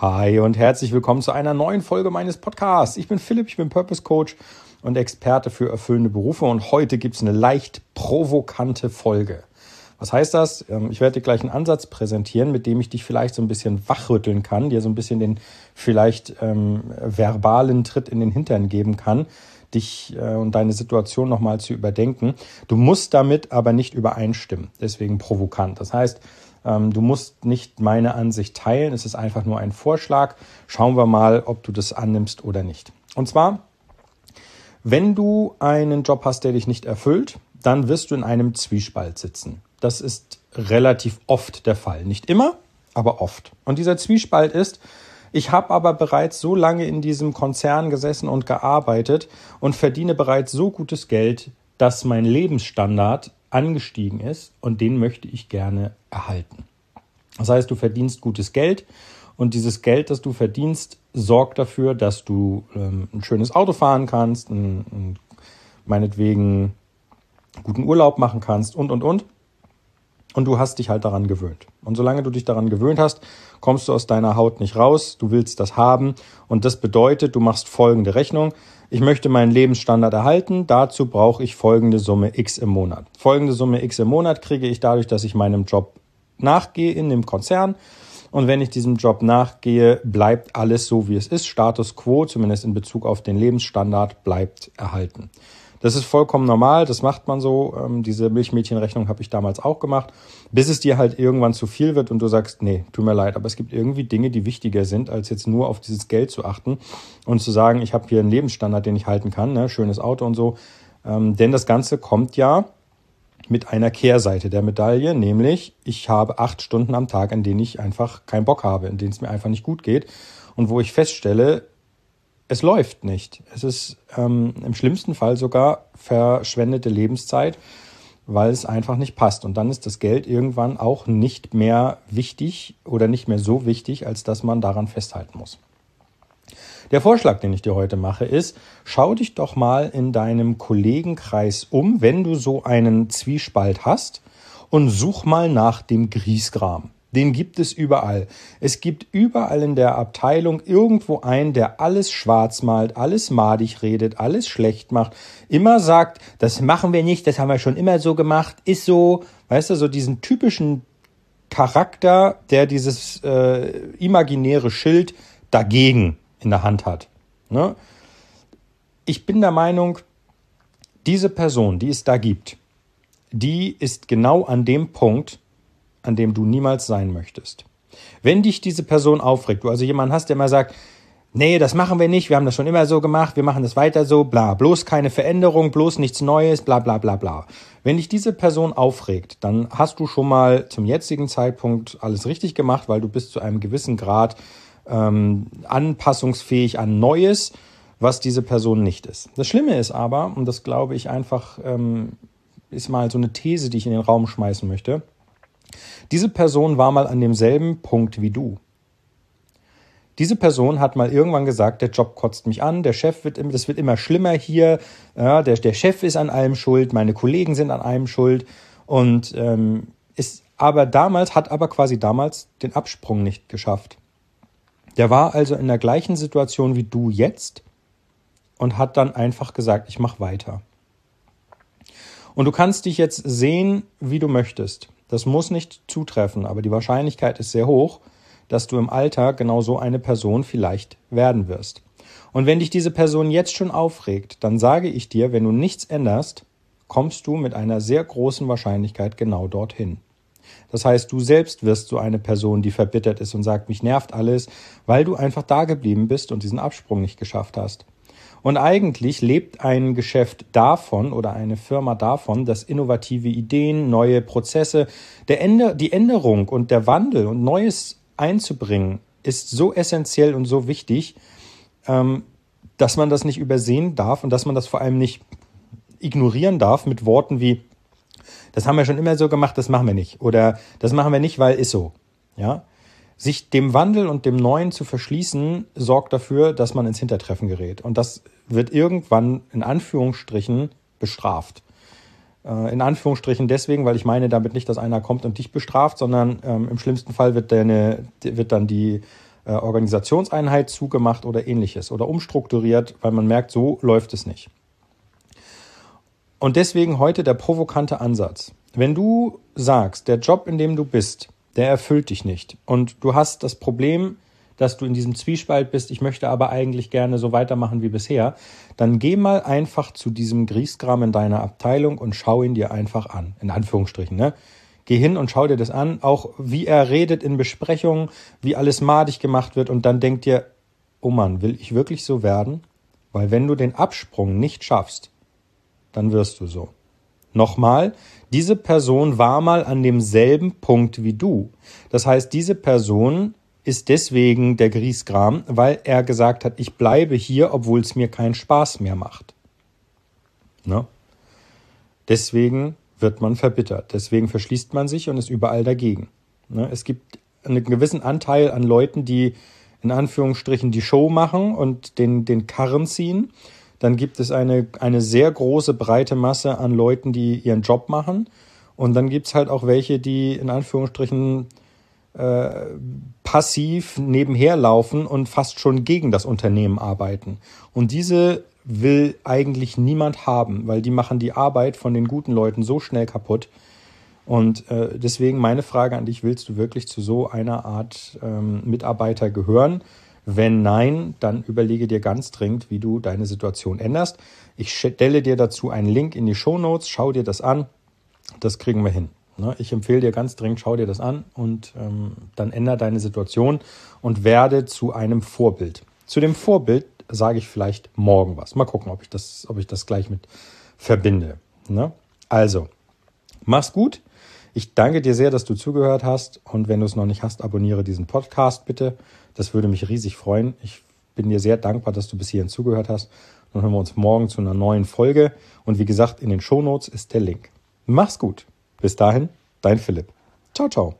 Hi und herzlich willkommen zu einer neuen Folge meines Podcasts. Ich bin Philipp, ich bin Purpose Coach und Experte für erfüllende Berufe und heute gibt es eine leicht provokante Folge. Was heißt das? Ähm, ich werde dir gleich einen Ansatz präsentieren, mit dem ich dich vielleicht so ein bisschen wachrütteln kann, dir so ein bisschen den vielleicht ähm, verbalen Tritt in den Hintern geben kann, dich äh, und deine Situation nochmal zu überdenken. Du musst damit aber nicht übereinstimmen, deswegen provokant. Das heißt, ähm, du musst nicht meine Ansicht teilen, es ist einfach nur ein Vorschlag. Schauen wir mal, ob du das annimmst oder nicht. Und zwar, wenn du einen Job hast, der dich nicht erfüllt, dann wirst du in einem Zwiespalt sitzen. Das ist relativ oft der Fall. Nicht immer, aber oft. Und dieser Zwiespalt ist, ich habe aber bereits so lange in diesem Konzern gesessen und gearbeitet und verdiene bereits so gutes Geld, dass mein Lebensstandard angestiegen ist und den möchte ich gerne erhalten. Das heißt, du verdienst gutes Geld und dieses Geld, das du verdienst, sorgt dafür, dass du ähm, ein schönes Auto fahren kannst, ein, ein, meinetwegen guten Urlaub machen kannst und, und, und. Und du hast dich halt daran gewöhnt. Und solange du dich daran gewöhnt hast, kommst du aus deiner Haut nicht raus. Du willst das haben. Und das bedeutet, du machst folgende Rechnung. Ich möchte meinen Lebensstandard erhalten. Dazu brauche ich folgende Summe X im Monat. Folgende Summe X im Monat kriege ich dadurch, dass ich meinem Job nachgehe in dem Konzern. Und wenn ich diesem Job nachgehe, bleibt alles so, wie es ist. Status quo, zumindest in Bezug auf den Lebensstandard, bleibt erhalten. Das ist vollkommen normal, das macht man so. Ähm, diese Milchmädchenrechnung habe ich damals auch gemacht, bis es dir halt irgendwann zu viel wird und du sagst, nee, tut mir leid, aber es gibt irgendwie Dinge, die wichtiger sind, als jetzt nur auf dieses Geld zu achten und zu sagen, ich habe hier einen Lebensstandard, den ich halten kann, ne? schönes Auto und so. Ähm, denn das Ganze kommt ja mit einer Kehrseite der Medaille, nämlich ich habe acht Stunden am Tag, in denen ich einfach keinen Bock habe, in denen es mir einfach nicht gut geht und wo ich feststelle, es läuft nicht. Es ist ähm, im schlimmsten Fall sogar verschwendete Lebenszeit, weil es einfach nicht passt. Und dann ist das Geld irgendwann auch nicht mehr wichtig oder nicht mehr so wichtig, als dass man daran festhalten muss. Der Vorschlag, den ich dir heute mache, ist, schau dich doch mal in deinem Kollegenkreis um, wenn du so einen Zwiespalt hast, und such mal nach dem Griesgram. Den gibt es überall. Es gibt überall in der Abteilung irgendwo einen, der alles schwarz malt, alles madig redet, alles schlecht macht, immer sagt, das machen wir nicht, das haben wir schon immer so gemacht, ist so, weißt du, so diesen typischen Charakter, der dieses äh, imaginäre Schild dagegen in der Hand hat. Ne? Ich bin der Meinung, diese Person, die es da gibt, die ist genau an dem Punkt, an dem du niemals sein möchtest. Wenn dich diese Person aufregt, du also jemanden hast, der immer sagt, nee, das machen wir nicht, wir haben das schon immer so gemacht, wir machen das weiter so, bla, bloß keine Veränderung, bloß nichts Neues, bla bla bla bla. Wenn dich diese Person aufregt, dann hast du schon mal zum jetzigen Zeitpunkt alles richtig gemacht, weil du bist zu einem gewissen Grad ähm, anpassungsfähig an Neues, was diese Person nicht ist. Das Schlimme ist aber, und das glaube ich einfach, ähm, ist mal so eine These, die ich in den Raum schmeißen möchte, diese Person war mal an demselben Punkt wie du. Diese Person hat mal irgendwann gesagt, der Job kotzt mich an, der Chef wird, das wird immer schlimmer hier, ja, der, der Chef ist an allem schuld, meine Kollegen sind an allem schuld und ähm, ist aber damals, hat aber quasi damals den Absprung nicht geschafft. Der war also in der gleichen Situation wie du jetzt und hat dann einfach gesagt, ich mache weiter. Und du kannst dich jetzt sehen, wie du möchtest. Das muss nicht zutreffen, aber die Wahrscheinlichkeit ist sehr hoch, dass du im Alter genau so eine Person vielleicht werden wirst. Und wenn dich diese Person jetzt schon aufregt, dann sage ich dir, wenn du nichts änderst, kommst du mit einer sehr großen Wahrscheinlichkeit genau dorthin. Das heißt, du selbst wirst so eine Person, die verbittert ist und sagt, mich nervt alles, weil du einfach da geblieben bist und diesen Absprung nicht geschafft hast. Und eigentlich lebt ein Geschäft davon oder eine Firma davon, dass innovative Ideen, neue Prozesse, der Änder die Änderung und der Wandel und Neues einzubringen, ist so essentiell und so wichtig, ähm, dass man das nicht übersehen darf und dass man das vor allem nicht ignorieren darf mit Worten wie, das haben wir schon immer so gemacht, das machen wir nicht. Oder das machen wir nicht, weil ist so. Ja, sich dem Wandel und dem Neuen zu verschließen, sorgt dafür, dass man ins Hintertreffen gerät. Und das wird irgendwann in Anführungsstrichen bestraft. Äh, in Anführungsstrichen deswegen, weil ich meine damit nicht, dass einer kommt und dich bestraft, sondern ähm, im schlimmsten Fall wird, deine, wird dann die äh, Organisationseinheit zugemacht oder ähnliches oder umstrukturiert, weil man merkt, so läuft es nicht. Und deswegen heute der provokante Ansatz. Wenn du sagst, der Job, in dem du bist, der erfüllt dich nicht und du hast das Problem, dass du in diesem Zwiespalt bist, ich möchte aber eigentlich gerne so weitermachen wie bisher, dann geh mal einfach zu diesem Griesgram in deiner Abteilung und schau ihn dir einfach an, in Anführungsstrichen, ne? Geh hin und schau dir das an, auch wie er redet in Besprechungen, wie alles madig gemacht wird und dann denk dir, oh Mann, will ich wirklich so werden? Weil wenn du den Absprung nicht schaffst, dann wirst du so. Nochmal, diese Person war mal an demselben Punkt wie du. Das heißt, diese Person ist deswegen der Griesgram, weil er gesagt hat, ich bleibe hier, obwohl es mir keinen Spaß mehr macht. Ne? Deswegen wird man verbittert. Deswegen verschließt man sich und ist überall dagegen. Ne? Es gibt einen gewissen Anteil an Leuten, die in Anführungsstrichen die Show machen und den, den Karren ziehen. Dann gibt es eine, eine sehr große, breite Masse an Leuten, die ihren Job machen. Und dann gibt es halt auch welche, die in Anführungsstrichen äh, passiv nebenher laufen und fast schon gegen das Unternehmen arbeiten. Und diese will eigentlich niemand haben, weil die machen die Arbeit von den guten Leuten so schnell kaputt. Und äh, deswegen meine Frage an dich, willst du wirklich zu so einer Art ähm, Mitarbeiter gehören? Wenn nein, dann überlege dir ganz dringend, wie du deine Situation änderst. Ich stelle dir dazu einen Link in die Show Notes, schau dir das an. Das kriegen wir hin. Ne? Ich empfehle dir ganz dringend, schau dir das an und ähm, dann ändere deine Situation und werde zu einem Vorbild. Zu dem Vorbild sage ich vielleicht morgen was. Mal gucken, ob ich das, ob ich das gleich mit verbinde. Ne? Also, mach's gut. Ich danke dir sehr, dass du zugehört hast. Und wenn du es noch nicht hast, abonniere diesen Podcast bitte. Das würde mich riesig freuen. Ich bin dir sehr dankbar, dass du bis hierhin zugehört hast. Dann hören wir uns morgen zu einer neuen Folge. Und wie gesagt, in den Shownotes ist der Link. Mach's gut. Bis dahin, dein Philipp. Ciao, ciao.